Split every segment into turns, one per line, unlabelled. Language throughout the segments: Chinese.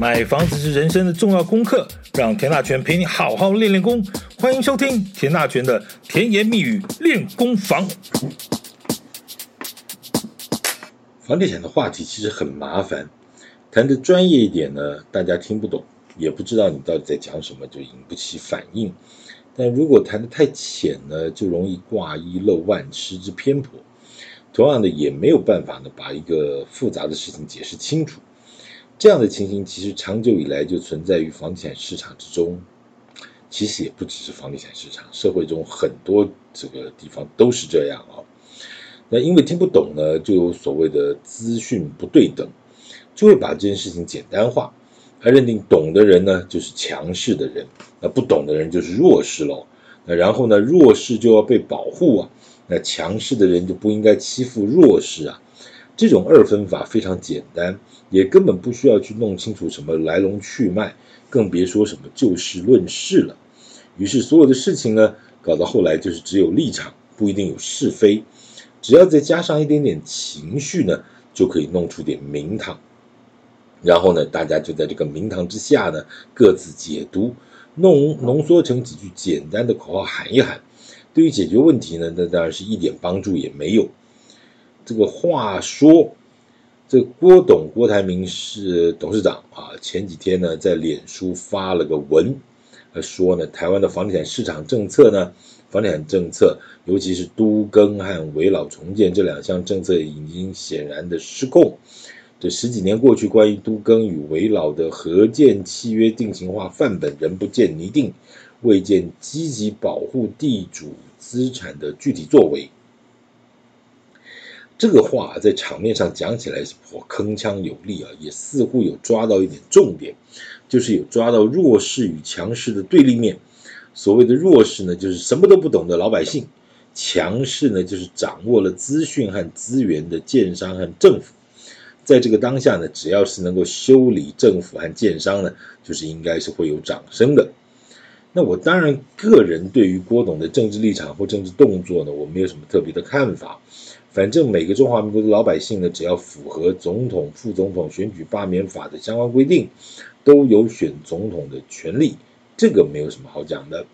买房子是人生的重要功课，让田大权陪你好好练练功。欢迎收听田大权的甜言蜜语练功房。
房地产的话题其实很麻烦，谈得专业一点呢，大家听不懂，也不知道你到底在讲什么，就引不起反应。但如果谈得太浅呢，就容易挂一漏万，失之偏颇。同样的，也没有办法呢，把一个复杂的事情解释清楚。这样的情形其实长久以来就存在于房地产市场之中，其实也不只是房地产市场，社会中很多这个地方都是这样啊。那因为听不懂呢，就有所谓的资讯不对等，就会把这件事情简单化，而认定懂的人呢就是强势的人，那不懂的人就是弱势喽。那然后呢，弱势就要被保护啊，那强势的人就不应该欺负弱势啊。这种二分法非常简单，也根本不需要去弄清楚什么来龙去脉，更别说什么就事论事了。于是所有的事情呢，搞到后来就是只有立场，不一定有是非，只要再加上一点点情绪呢，就可以弄出点名堂。然后呢，大家就在这个名堂之下呢，各自解读，弄浓缩成几句简单的口号喊一喊，对于解决问题呢，那当然是一点帮助也没有。这个话说，这郭董郭台铭是董事长啊，前几天呢在脸书发了个文，说呢台湾的房地产市场政策呢，房地产政策，尤其是都更和危老重建这两项政策已经显然的失控。这十几年过去，关于都更与危老的合建契约定型化范本仍不见拟定，未见积极保护地主资产的具体作为。这个话在场面上讲起来是颇铿锵有力啊，也似乎有抓到一点重点，就是有抓到弱势与强势的对立面。所谓的弱势呢，就是什么都不懂的老百姓；强势呢，就是掌握了资讯和资源的建商和政府。在这个当下呢，只要是能够修理政府和建商呢，就是应该是会有掌声的。那我当然个人对于郭董的政治立场或政治动作呢，我没有什么特别的看法。反正每个中华民国的老百姓呢，只要符合总统、副总统选举罢免法的相关规定，都有选总统的权利，这个没有什么好讲的。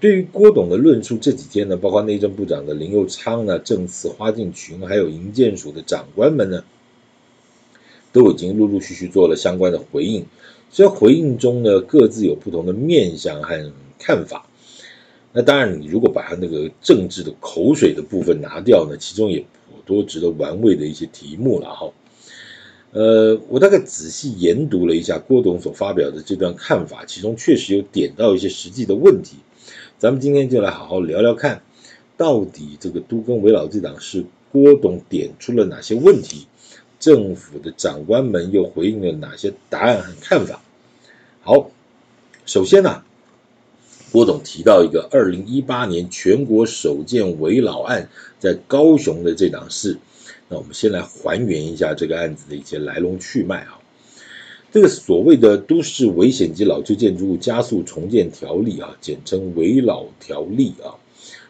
对于郭董的论述，这几天呢，包括内政部长的林佑昌呢、政次花敬群，还有营建署的长官们呢，都已经陆陆续续做了相关的回应。虽然回应中呢，各自有不同的面向和看法。那当然，你如果把他那个政治的口水的部分拿掉呢，其中也颇多值得玩味的一些题目了哈。呃，我大概仔细研读了一下郭董所发表的这段看法，其中确实有点到一些实际的问题。咱们今天就来好好聊聊看，到底这个都更危老这档是，郭董点出了哪些问题，政府的长官们又回应了哪些答案和看法。好，首先呢、郭董提到一个二零一八年全国首件危老案在高雄的这档事，那我们先来还原一下这个案子的一些来龙去脉啊。这个所谓的《都市危险及老旧建筑物加速重建条例》啊，简称危老条例啊，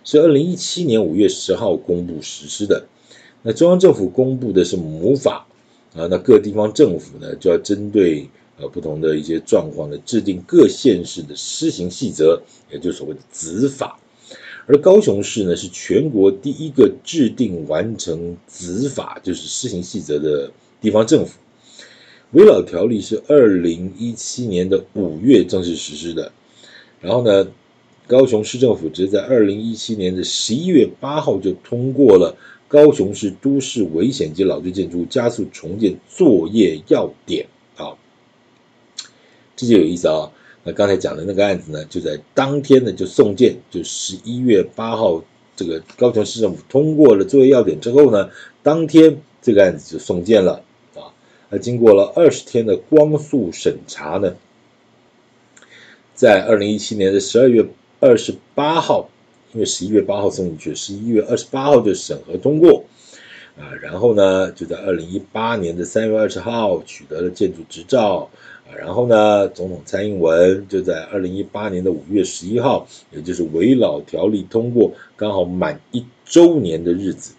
是二零一七年五月十号公布实施的。那中央政府公布的是母法啊，那各地方政府呢就要针对。呃，不同的一些状况呢，制定各县市的施行细则，也就是所谓的子法。而高雄市呢，是全国第一个制定完成子法，就是施行细则的地方政府。危老条例是二零一七年的五月正式实施的，然后呢，高雄市政府只是在二零一七年的十一月八号就通过了高雄市都市危险及老旧建筑加速重建作业要点。这就有意思啊、那刚才讲的那个案子呢，就在当天呢就送件，就十一月八号，这个高雄市政府通过了作业要点之后呢，当天这个案子就送件了啊。那经过了二十天的光速审查呢，在二零一七年的十二月二十八号，因为十一月八号送进去，十一月二十八号就审核通过啊。然后呢，就在二零一八年的三月二十号取得了建筑执照。然后呢，总统蔡英文就在二零一八年的五月十一号，也就是危老条例通过刚好满一周年的日子，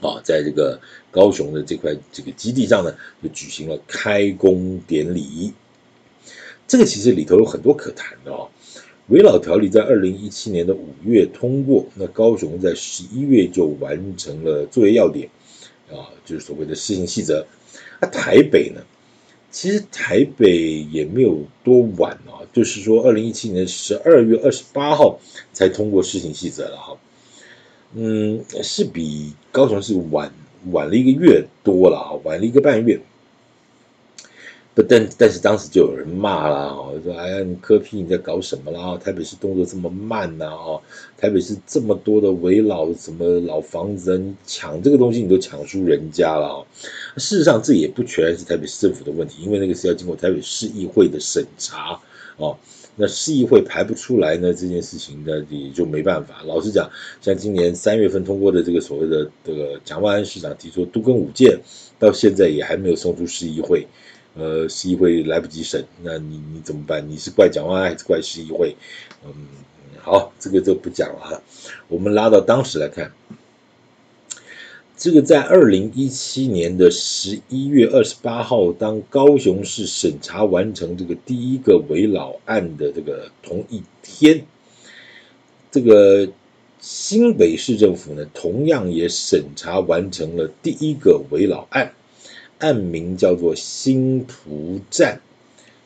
啊，在这个高雄的这块这个基地上呢，就举行了开工典礼。这个其实里头有很多可谈的哦。危老条例在二零一七年的五月通过，那高雄在十一月就完成了作业要点，啊，就是所谓的施行细则。那台北呢？其实台北也没有多晚啊，就是说二零一七年十二月二十八号才通过施行细则了哈。嗯，是比高雄市晚晚了一个月多了啊，晚了一个半月。不，但但是当时就有人骂啦，哦，说哎呀，你柯 P 你在搞什么啦？台北市动作这么慢呐，哦，台北市这么多的危老什么老房子，你抢这个东西你都抢输人家了哦。事实上，这也不全是台北市政府的问题，因为那个是要经过台北市议会的审查哦。那市议会排不出来呢，这件事情呢也就没办法。老实讲，像今年三月份通过的这个所谓的这个蒋万安市长提出都更五件，到现在也还没有送出市议会。呃，市议会来不及审，那你你怎么办？你是怪蒋万安还是怪市议会？嗯，好，这个就不讲了哈。我们拉到当时来看，这个在二零一七年的十一月二十八号，当高雄市审查完成这个第一个围老案的这个同一天，这个新北市政府呢，同样也审查完成了第一个围老案。暗名叫做新埔站，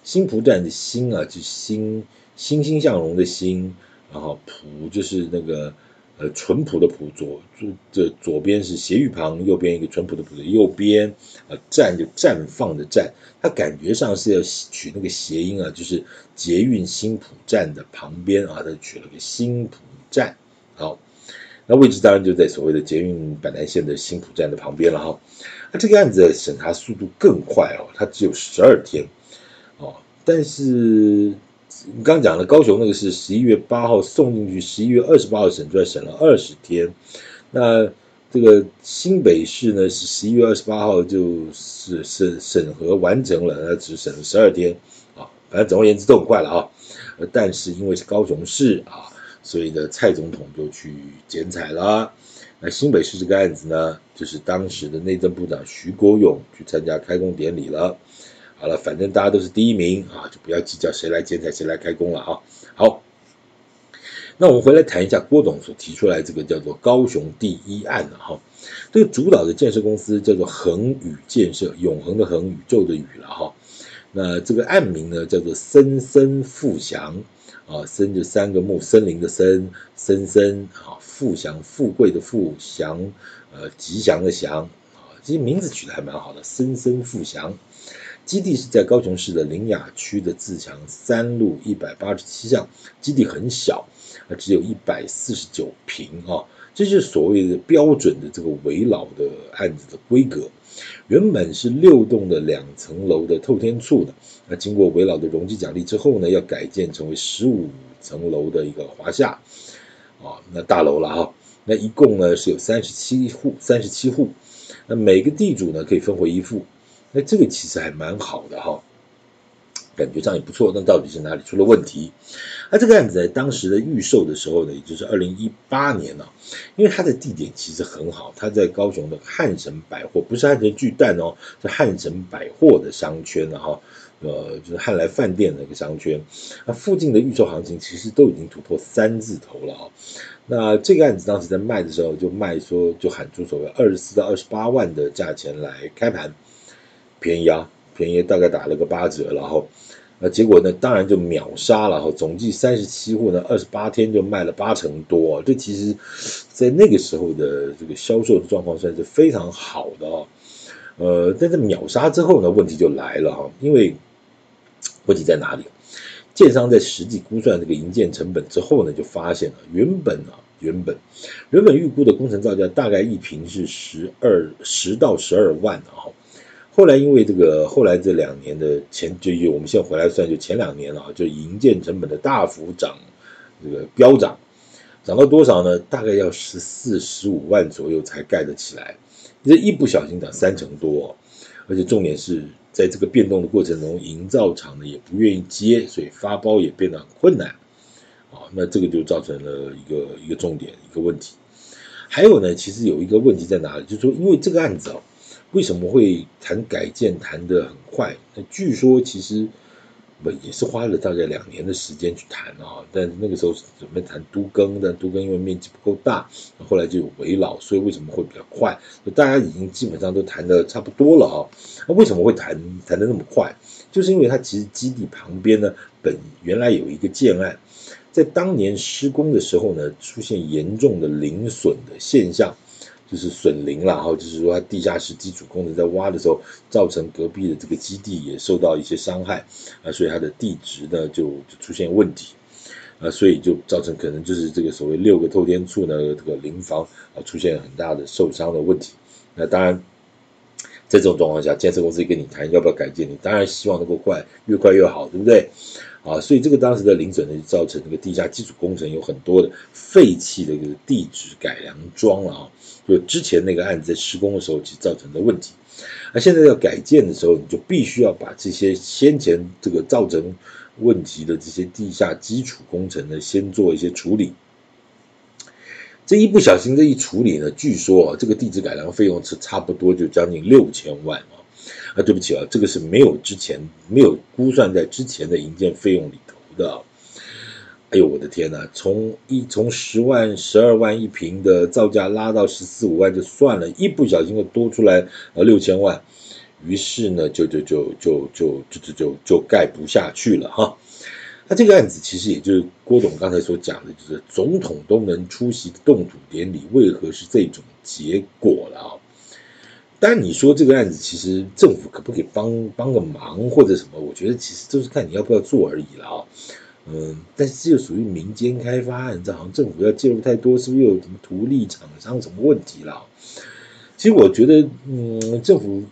新埔站的新啊，就欣欣欣向荣的欣，然后埔就是那个呃淳朴的朴，左左这左边是斜玉旁，右边一个淳朴的朴的右边，呃站就绽放的站，它感觉上是要取那个谐音啊，就是捷运新埔站的旁边啊，它取了个新埔站，好，那位置当然就在所谓的捷运板南线的新埔站的旁边了哈。那这个案子的审查速度更快哦，它只有十二天哦。但是你刚讲的高雄那个是十一月八号送进去，十一月二十八号审出来，审了二十天。那这个新北市呢是十一月二十八号就是审审核完成了，那只审了十二天啊。反正总而言之都很快了啊。但是因为是高雄市啊，所以呢蔡总统就去剪彩啦。那新北市这个案子呢，就是当时的内政部长徐国勇去参加开工典礼了。好了，反正大家都是第一名啊，就不要计较谁来剪彩谁来开工了啊。好，那我们回来谈一下郭董所提出来这个叫做高雄第一案了哈。这个主导的建设公司叫做恒宇建设，永恒的恒，宇宙的宇了哈。那这个案名呢叫做森森富祥啊，森就三个木，森林的森，森森啊。富祥，富贵的富祥，呃，吉祥的祥啊，其实名字取得还蛮好的。森森富祥，基地是在高雄市的林雅区的自强三路一百八十七巷，基地很小，啊，只有一百四十九平啊，这是所谓的标准的这个危老的案子的规格。原本是六栋的两层楼的透天厝的，那经过危老的容积奖励之后呢，要改建成为十五层楼的一个华夏。啊，那大楼了哈，那一共呢是有三十七户，三十七户，那每个地主呢可以分回一户，那这个其实还蛮好的哈，感觉上也不错。那到底是哪里出了问题？那这个案子在当时的预售的时候呢，也就是二零一八年呢，因为它的地点其实很好，它在高雄的汉神百货，不是汉神巨蛋哦，是汉神百货的商圈了哈。呃，就是汉来饭店的一个商圈，那附近的预售行情其实都已经突破三字头了啊。那这个案子当时在卖的时候，就卖说就喊出所谓二十四到二十八万的价钱来开盘，便宜啊，便宜大概打了个八折，然后那结果呢，当然就秒杀了哈，总计三十七户呢，二十八天就卖了八成多，这其实，在那个时候的这个销售的状况算是非常好的啊。呃，但是秒杀之后呢，问题就来了哈，因为。问题在哪里？建商在实际估算这个营建成本之后呢，就发现了原本啊，原本原本预估的工程造价大概一平是十二十到十二万啊。后来因为这个后来这两年的前就以我们现在回来算，就前两年啊，就营建成本的大幅涨，这个飙涨，涨到多少呢？大概要十四十五万左右才盖得起来，这一不小心涨三成多，而且重点是。在这个变动的过程中，营造厂呢也不愿意接，所以发包也变得很困难，啊，那这个就造成了一个一个重点一个问题。还有呢，其实有一个问题在哪里，就是说，因为这个案子啊，为什么会谈改建谈得很快？那据说其实。不也是花了大概两年的时间去谈啊，但那个时候是准备谈都更，但都更因为面积不够大，后来就有围老，所以为什么会比较快？大家已经基本上都谈的差不多了啊，那为什么会谈谈的那么快？就是因为它其实基地旁边呢，本原来有一个建案，在当年施工的时候呢，出现严重的零损的现象。就是损林了哈，就是说它地下室基础工程在挖的时候，造成隔壁的这个基地也受到一些伤害啊，所以它的地质呢就就出现问题啊，所以就造成可能就是这个所谓六个透天厝呢，这个邻房啊出现很大的受伤的问题。那当然，在这种状况下，建设公司跟你谈要不要改建，你当然希望能够快，越快越好，对不对？啊，所以这个当时的邻损呢，就造成这个地下基础工程有很多的废弃的这个地质改良桩了啊，就之前那个案子在施工的时候其实造成的问题，那现在要改建的时候，你就必须要把这些先前这个造成问题的这些地下基础工程呢，先做一些处理。这一不小心这一处理呢，据说啊，这个地质改良费用是差不多就将近六千万啊。啊，对不起啊，这个是没有之前没有估算在之前的营建费用里头的。哎呦，我的天呐，从一从十万、十二万一平的造价拉到十四五万就算了，一不小心又多出来呃六千万，于是呢，就就就就就就就就就盖不下去了哈。那这个案子其实也就是郭董刚才所讲的，就是总统都能出席的动土典礼，为何是这种结果了啊？但你说这个案子，其实政府可不可以帮帮个忙或者什么？我觉得其实都是看你要不要做而已了啊。嗯，但是这就属于民间开发案，这好像政府要介入太多，是不是又有什么图利厂商什么问题了？其实我觉得，嗯，政府，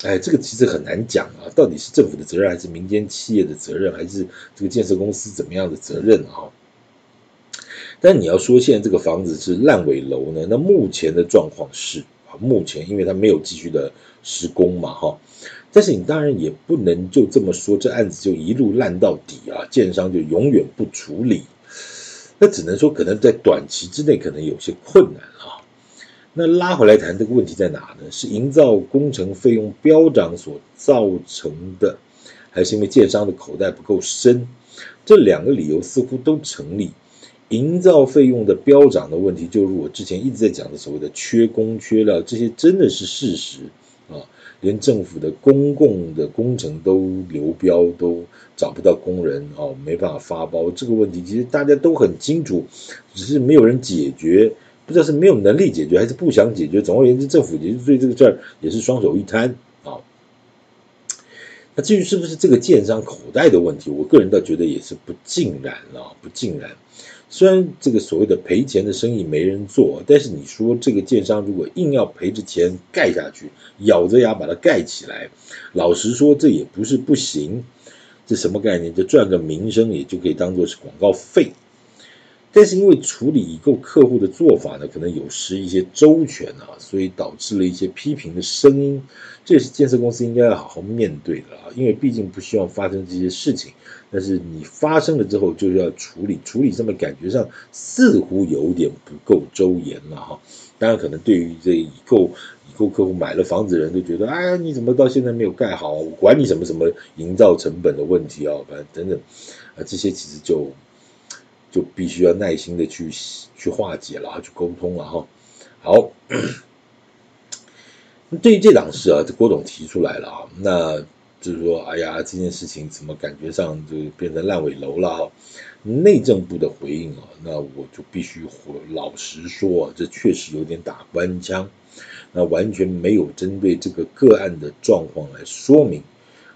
哎，这个其实很难讲啊，到底是政府的责任，还是民间企业的责任，还是这个建设公司怎么样的责任啊？但你要说现在这个房子是烂尾楼呢，那目前的状况是。目前，因为他没有继续的施工嘛，哈，但是你当然也不能就这么说，这案子就一路烂到底啊，建商就永远不处理，那只能说可能在短期之内可能有些困难啊。那拉回来谈这个问题在哪呢？是营造工程费用飙涨所造成的，还是因为建商的口袋不够深？这两个理由似乎都成立。营造费用的飙涨的问题，就是我之前一直在讲的所谓的缺工缺料，这些真的是事实啊！连政府的公共的工程都流标，都找不到工人啊，没办法发包。这个问题其实大家都很清楚，只是没有人解决，不知道是没有能力解决，还是不想解决。总而言之，政府也是对这个事儿也是双手一摊啊。那至于是不是这个建商口袋的问题，我个人倒觉得也是不尽然啊，不尽然。虽然这个所谓的赔钱的生意没人做，但是你说这个建商如果硬要赔着钱盖下去，咬着牙把它盖起来，老实说这也不是不行。这什么概念？就赚个名声，也就可以当做是广告费。但是因为处理已购客户的做法呢，可能有失一些周全啊，所以导致了一些批评的声音。这也是建设公司应该要好好面对的啊，因为毕竟不希望发生这些事情。但是你发生了之后，就要处理，处理上面感觉上似乎有点不够周延了哈。当然，可能对于这已购已购客户买了房子的人都觉得，哎，你怎么到现在没有盖好？我管你什么什么营造成本的问题啊，反正等等啊，这些其实就。就必须要耐心的去去化解了，去沟通了哈。好，对于这档事啊，这郭董提出来了啊，那就是说，哎呀，这件事情怎么感觉上就变成烂尾楼了哈？内政部的回应啊，那我就必须老实说，这确实有点打官腔，那完全没有针对这个个案的状况来说明，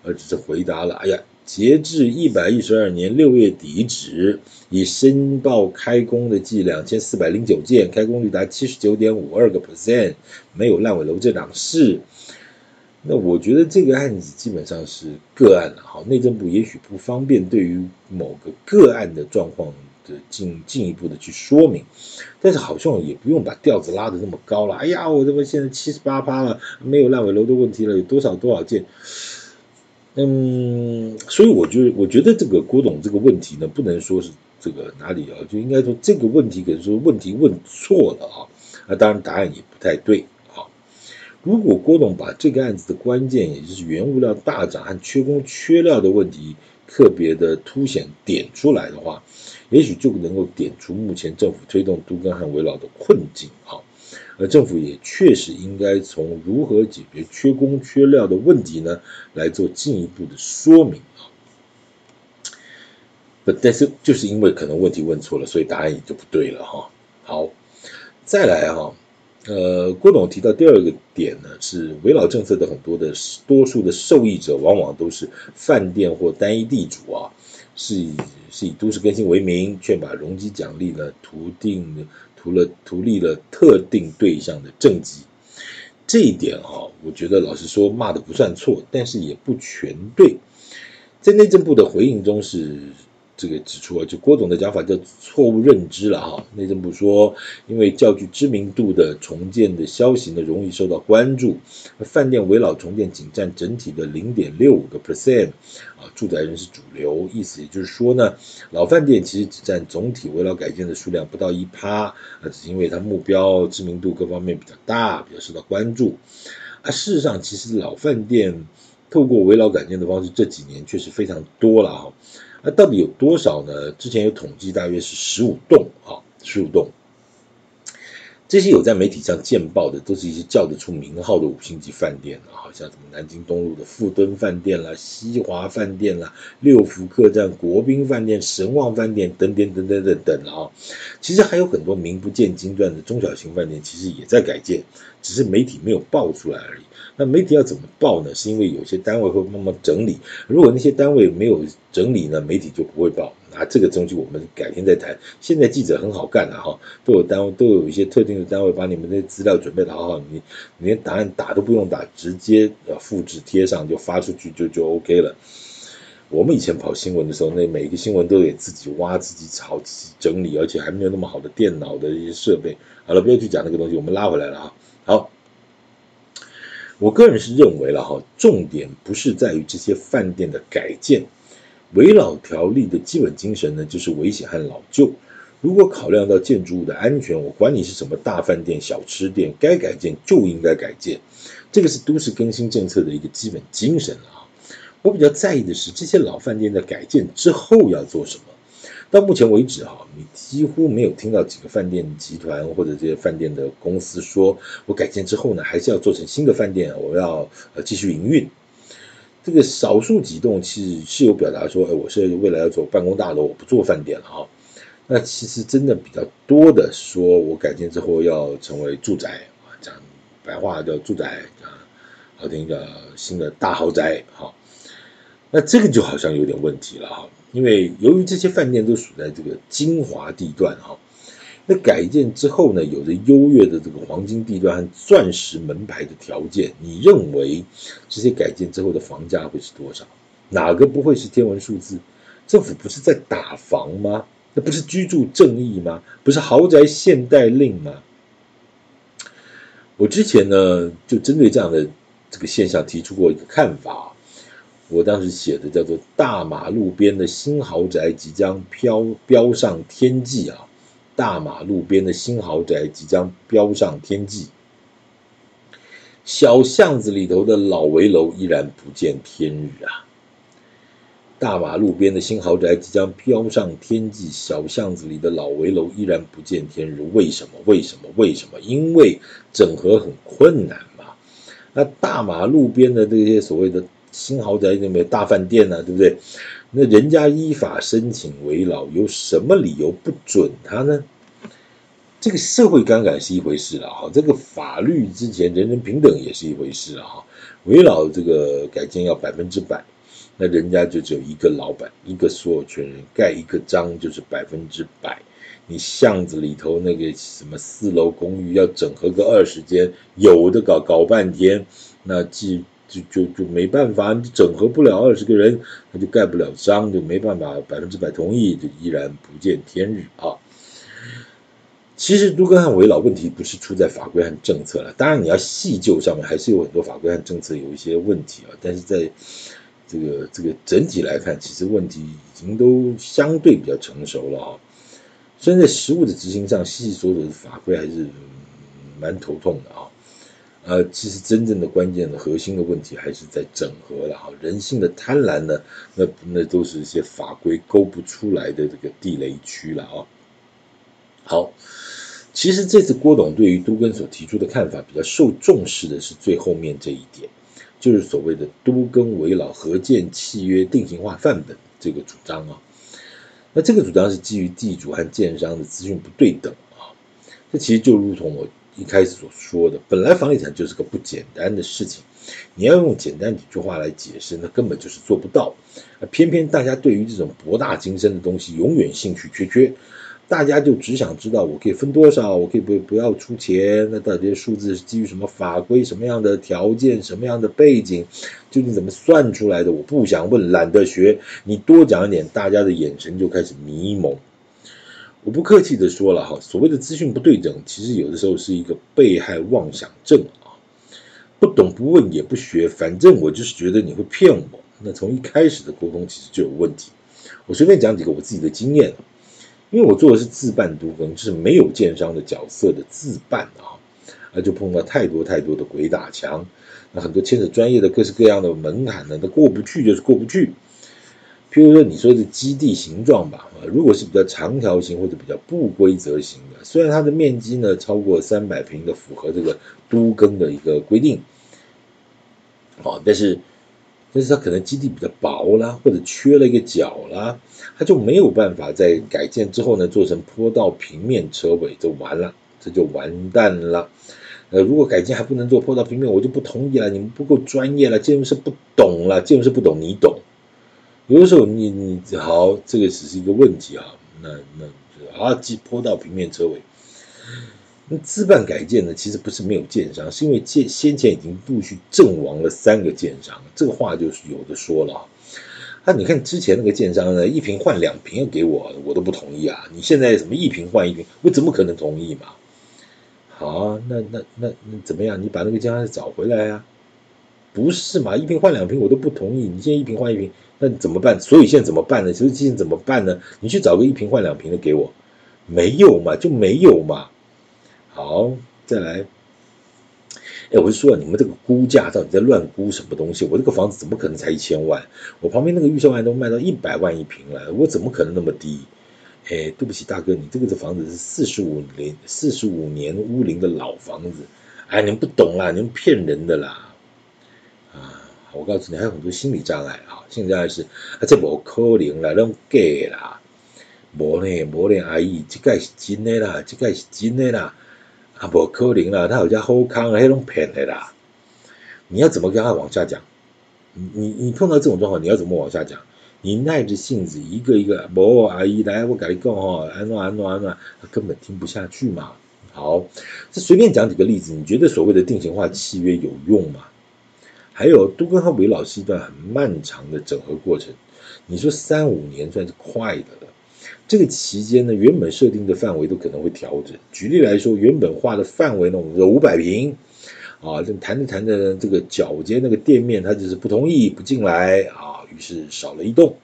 而只是回答了，哎呀。截至一百一十二年六月底止，已申报开工的计两千四百零九件，开工率达七十九点五二个 percent，没有烂尾楼这档事。那我觉得这个案子基本上是个案了。好，内政部也许不方便对于某个个案的状况的进进一步的去说明，但是好像也不用把调子拉得那么高了。哎呀，我这么现在七十八趴了，没有烂尾楼的问题了，有多少多少件？嗯，所以我觉得，我觉得这个郭董这个问题呢，不能说是这个哪里啊，就应该说这个问题可能说问题问错了啊，那当然答案也不太对。啊，如果郭董把这个案子的关键，也就是原物料大涨和缺工缺料的问题，特别的凸显点出来的话，也许就能够点出目前政府推动都更和围绕的困境。好，而政府也确实应该从如何解决缺工缺料的问题呢，来做进一步的说明。不，但是就是因为可能问题问错了，所以答案也就不对了哈。好，再来哈，呃，郭董提到第二个点呢，是围老政策的很多的多数的受益者，往往都是饭店或单一地主啊，是以是以都市更新为名，却把容积奖励呢图定图了图利了特定对象的政绩。这一点哈，我觉得老实说骂的不算错，但是也不全对。在内政部的回应中是。这个指出啊，就郭总的讲法叫错误认知了哈。内政部说，因为较具知名度的重建的消息呢，容易受到关注。饭店危老重建仅占整体的零点六五个 percent 啊，住宅仍是主流。意思也就是说呢，老饭店其实只占总体危老改建的数量不到一趴啊，只是因为它目标知名度各方面比较大，比较受到关注。啊，事实上，其实老饭店透过危老改建的方式，这几年确实非常多了哈。那到底有多少呢？之前有统计，大约是十五栋啊，十五栋。这些有在媒体上见报的，都是一些叫得出名号的五星级饭店啊，像什么南京东路的富敦饭店啦、西华饭店啦、六福客栈、国宾饭店、神旺饭店等等等等等等啊。其实还有很多名不见经传的中小型饭店，其实也在改建，只是媒体没有报出来而已。那媒体要怎么报呢？是因为有些单位会慢慢整理，如果那些单位没有整理呢，媒体就不会报。啊，这个东西我们改天再谈。现在记者很好干了哈，都有单位，都有一些特定的单位把你们的资料准备的好好，你连答案打都不用打，直接呃复制贴上就发出去就就 OK 了。我们以前跑新闻的时候，那每一个新闻都得自己挖、自己炒、自己整理，而且还没有那么好的电脑的一些设备。好了，不要去讲那个东西，我们拉回来了哈。好。我个人是认为了哈，重点不是在于这些饭店的改建，围老条例的基本精神呢，就是危险和老旧。如果考量到建筑物的安全，我管你是什么大饭店、小吃店，该改建就应该改建，这个是都市更新政策的一个基本精神啊。我比较在意的是这些老饭店的改建之后要做什么。到目前为止，哈，你几乎没有听到几个饭店集团或者这些饭店的公司说，我改建之后呢，还是要做成新的饭店，我要呃继续营运。这个少数几栋其实是有表达说，哎，我是未来要做办公大楼，我不做饭店了哈。那其实真的比较多的说，我改建之后要成为住宅啊，讲白话叫住宅啊，好听一个新的大豪宅哈。那这个就好像有点问题了哈。因为由于这些饭店都属在这个精华地段哈，改建之后呢，有着优越的这个黄金地段和钻石门牌的条件，你认为这些改建之后的房价会是多少？哪个不会是天文数字？政府不是在打房吗？那不是居住正义吗？不是豪宅限贷令吗？我之前呢，就针对这样的这个现象提出过一个看法。我当时写的叫做“大马路边的新豪宅即将飘飙上天际”啊，大马路边的新豪宅即将飙上天际，小巷子里头的老危楼依然不见天日啊！大马路边的新豪宅即将飙上天际，小巷子里的老危楼依然不见天日，为什么？为什么？为什么？因为整合很困难嘛。那大马路边的这些所谓的。新豪宅有没有大饭店呢？对不对？那人家依法申请为老，有什么理由不准他呢？这个社会杠杆是一回事了哈，这个法律之前人人平等也是一回事了哈。围老这个改建要百分之百，那人家就只有一个老板，一个所有权人，盖一个章就是百分之百。你巷子里头那个什么四楼公寓要整合个二十间，有的搞搞半天，那既。就就就没办法，你整合不了二十个人，他就盖不了章，就没办法百分之百同意，就依然不见天日啊。其实都更和危老问题不是出在法规和政策了，当然你要细究上面还是有很多法规和政策有一些问题啊，但是在这个这个整体来看，其实问题已经都相对比较成熟了啊。虽然在实务的执行上，细细琐琐的法规还是蛮头痛的啊。呃，其实真正的关键的核心的问题还是在整合了哈，人性的贪婪呢，那那都是一些法规勾不出来的这个地雷区了啊。好，其实这次郭董对于都更所提出的看法比较受重视的是最后面这一点，就是所谓的都更为老合建契约定型化范本这个主张啊。那这个主张是基于地主和建商的资讯不对等啊，这其实就如同我。一开始所说的，本来房地产就是个不简单的事情，你要用简单几句话来解释，那根本就是做不到。偏偏大家对于这种博大精深的东西永远兴趣缺缺，大家就只想知道我可以分多少，我可以不不要出钱，那到底这些数字是基于什么法规、什么样的条件、什么样的背景，究竟怎么算出来的？我不想问，懒得学。你多讲一点，大家的眼神就开始迷蒙。我不客气的说了哈，所谓的资讯不对等，其实有的时候是一个被害妄想症啊。不懂不问也不学，反正我就是觉得你会骗我。那从一开始的沟通其实就有问题。我随便讲几个我自己的经验，因为我做的是自办都更，就是没有建商的角色的自办啊，那就碰到太多太多的鬼打墙，那很多牵扯专业的各式各样的门槛呢，都过不去就是过不去。譬如说，你说的基地形状吧，啊，如果是比较长条形或者比较不规则型的，虽然它的面积呢超过三百平的，符合这个都更的一个规定，啊，但是但是它可能基地比较薄啦，或者缺了一个角啦，它就没有办法在改建之后呢做成坡道平面车尾，就完了，这就完蛋了。呃，如果改建还不能做坡道平面，我就不同意了，你们不够专业了，建筑师不懂了，建筑师不懂，你懂。有的时候你你好，这个只是一个问题啊，那那啊，即坡道平面车位，那自办改建呢，其实不是没有建商，是因为建先前已经陆续阵亡了三个建商，这个话就是有的说了啊。你看之前那个建商呢，一瓶换两瓶要给我，我都不同意啊。你现在什么一瓶换一瓶，我怎么可能同意嘛？好啊，那那那那怎么样？你把那个建商找回来啊？不是嘛？一瓶换两瓶我都不同意，你现在一瓶换一瓶。那怎么办？所以现在怎么办呢？所以现在怎么办呢？你去找个一坪换两坪的给我，没有嘛，就没有嘛。好，再来。哎，我就说你们这个估价到底在乱估什么东西？我这个房子怎么可能才一千万？我旁边那个预售案都卖到一百万一平了，我怎么可能那么低？哎，对不起大哥，你这个这房子是四十五年四十五年屋龄的老房子，哎，你们不懂啦，你们骗人的啦。我告诉你，还有很多心理障碍啊！心理障碍是啊，这无可能啦，拢假啦，无呢，无呢，阿姨，这个是真的啦，这个是真的啦，啊，无可能啦，他有家好康，还拢骗的啦。你要怎么跟他往下讲？你你碰到这种状况，你要怎么往下讲？你耐着性子一个一个，无阿姨来，我跟你讲哈，安诺安诺安诺，他根本听不下去嘛。好，这随便讲几个例子，你觉得所谓的定型化契约有用吗？还有都更和危老师一段很漫长的整合过程，你说三五年算是快的了。这个期间呢，原本设定的范围都可能会调整。举例来说，原本画的范围呢，我们说五百平，啊，这谈着谈着，这个角尖那个店面他就是不同意不进来啊，于是少了一栋。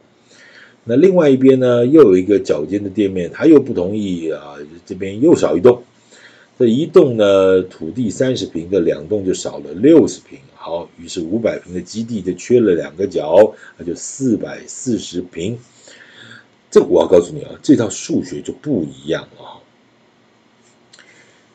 那另外一边呢，又有一个角尖的店面，他又不同意啊，这边又少一栋。这一栋呢，土地三十平的两栋就少了六十平。好，于是五百平的基地就缺了两个角，那就四百四十平。这我要告诉你啊，这套数学就不一样了。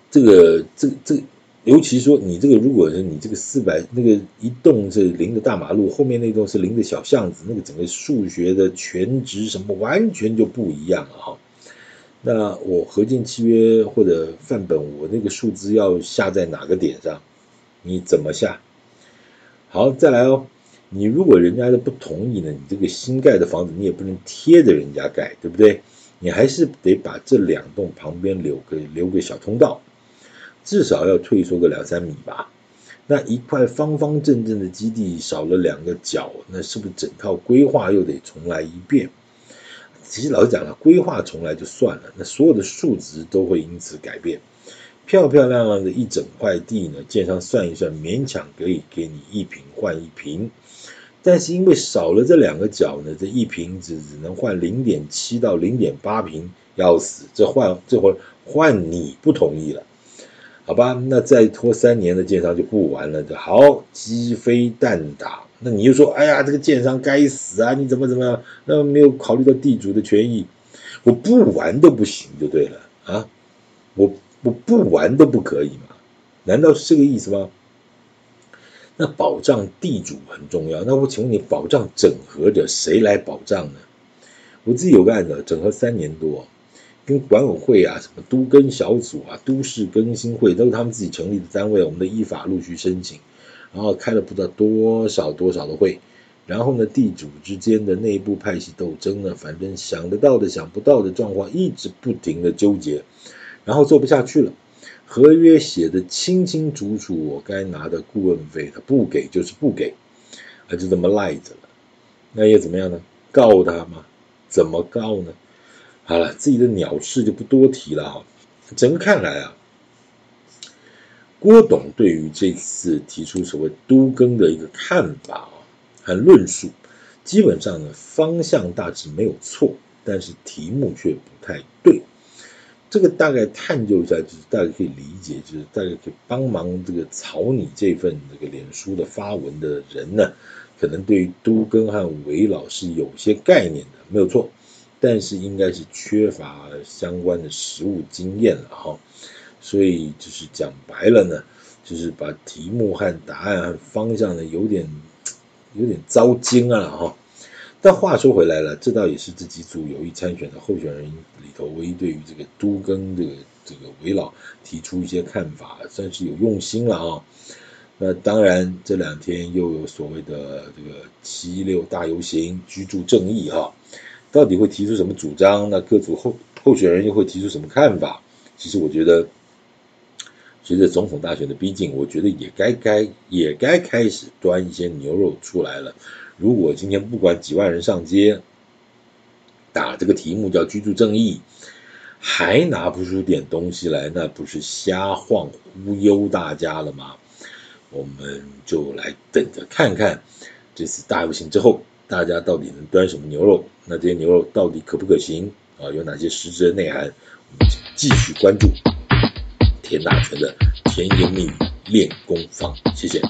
这个，这，这，尤其说你这个，如果是你这个四百那个一栋是临的大马路，后面那栋是临的小巷子，那个整个数学的全值什么完全就不一样了哈。那我合建契约或者范本，我那个数字要下在哪个点上？你怎么下？好，再来哦。你如果人家的不同意呢，你这个新盖的房子你也不能贴着人家盖，对不对？你还是得把这两栋旁边留个留个小通道，至少要退缩个两三米吧。那一块方方正正的基地少了两个角，那是不是整套规划又得重来一遍？其实老实讲了，规划重来就算了，那所有的数值都会因此改变。漂漂亮亮的一整块地呢，建商算一算，勉强可以给你一坪换一坪，但是因为少了这两个角呢，这一坪只只能换零点七到零点八坪，要死！这换这会换你不同意了，好吧，那再拖三年的建商就不玩了。就好，鸡飞蛋打。那你就说，哎呀，这个建商该死啊！你怎么怎么样？那没有考虑到地主的权益，我不玩都不行，就对了啊！我我不玩都不可以吗？难道是这个意思吗？那保障地主很重要。那我请问你，保障整合者谁来保障呢？我自己有个案子，整合三年多。跟管委会啊，什么都更小组啊，都市更新会都是他们自己成立的单位，我们的依法陆续申请，然后开了不知道多少多少的会，然后呢，地主之间的内部派系斗争呢，反正想得到的想不到的状况一直不停的纠结，然后做不下去了，合约写的清清楚楚，我该拿的顾问费他不给就是不给，啊就这么赖着了，那又怎么样呢？告他吗？怎么告呢？好了，自己的鸟事就不多提了哈。整个看来啊，郭董对于这次提出所谓都更的一个看法啊和论述，基本上呢方向大致没有错，但是题目却不太对。这个大概探究一下，就是大家可以理解，就是大家可以帮忙这个草拟这份这个脸书的发文的人呢，可能对于都更和韦老是有些概念的，没有错。但是应该是缺乏相关的实务经验了哈，所以就是讲白了呢，就是把题目和答案和方向呢有点有点糟精啊哈。但话说回来了，这倒也是这几组有意参选的候选人里头唯一对于这个都更这个这个危老提出一些看法，算是有用心了啊。那当然这两天又有所谓的这个七六大游行，居住正义哈。到底会提出什么主张？那各组候候选人又会提出什么看法？其实我觉得，随着总统大选的逼近，我觉得也该该也该开始端一些牛肉出来了。如果今天不管几万人上街打这个题目叫居住正义，还拿不出点东西来，那不是瞎晃忽悠大家了吗？我们就来等着看看这次大游行之后。大家到底能端什么牛肉？那这些牛肉到底可不可行啊？有哪些实质的内涵？我们继续关注田大全的甜言蜜语练功房。谢谢。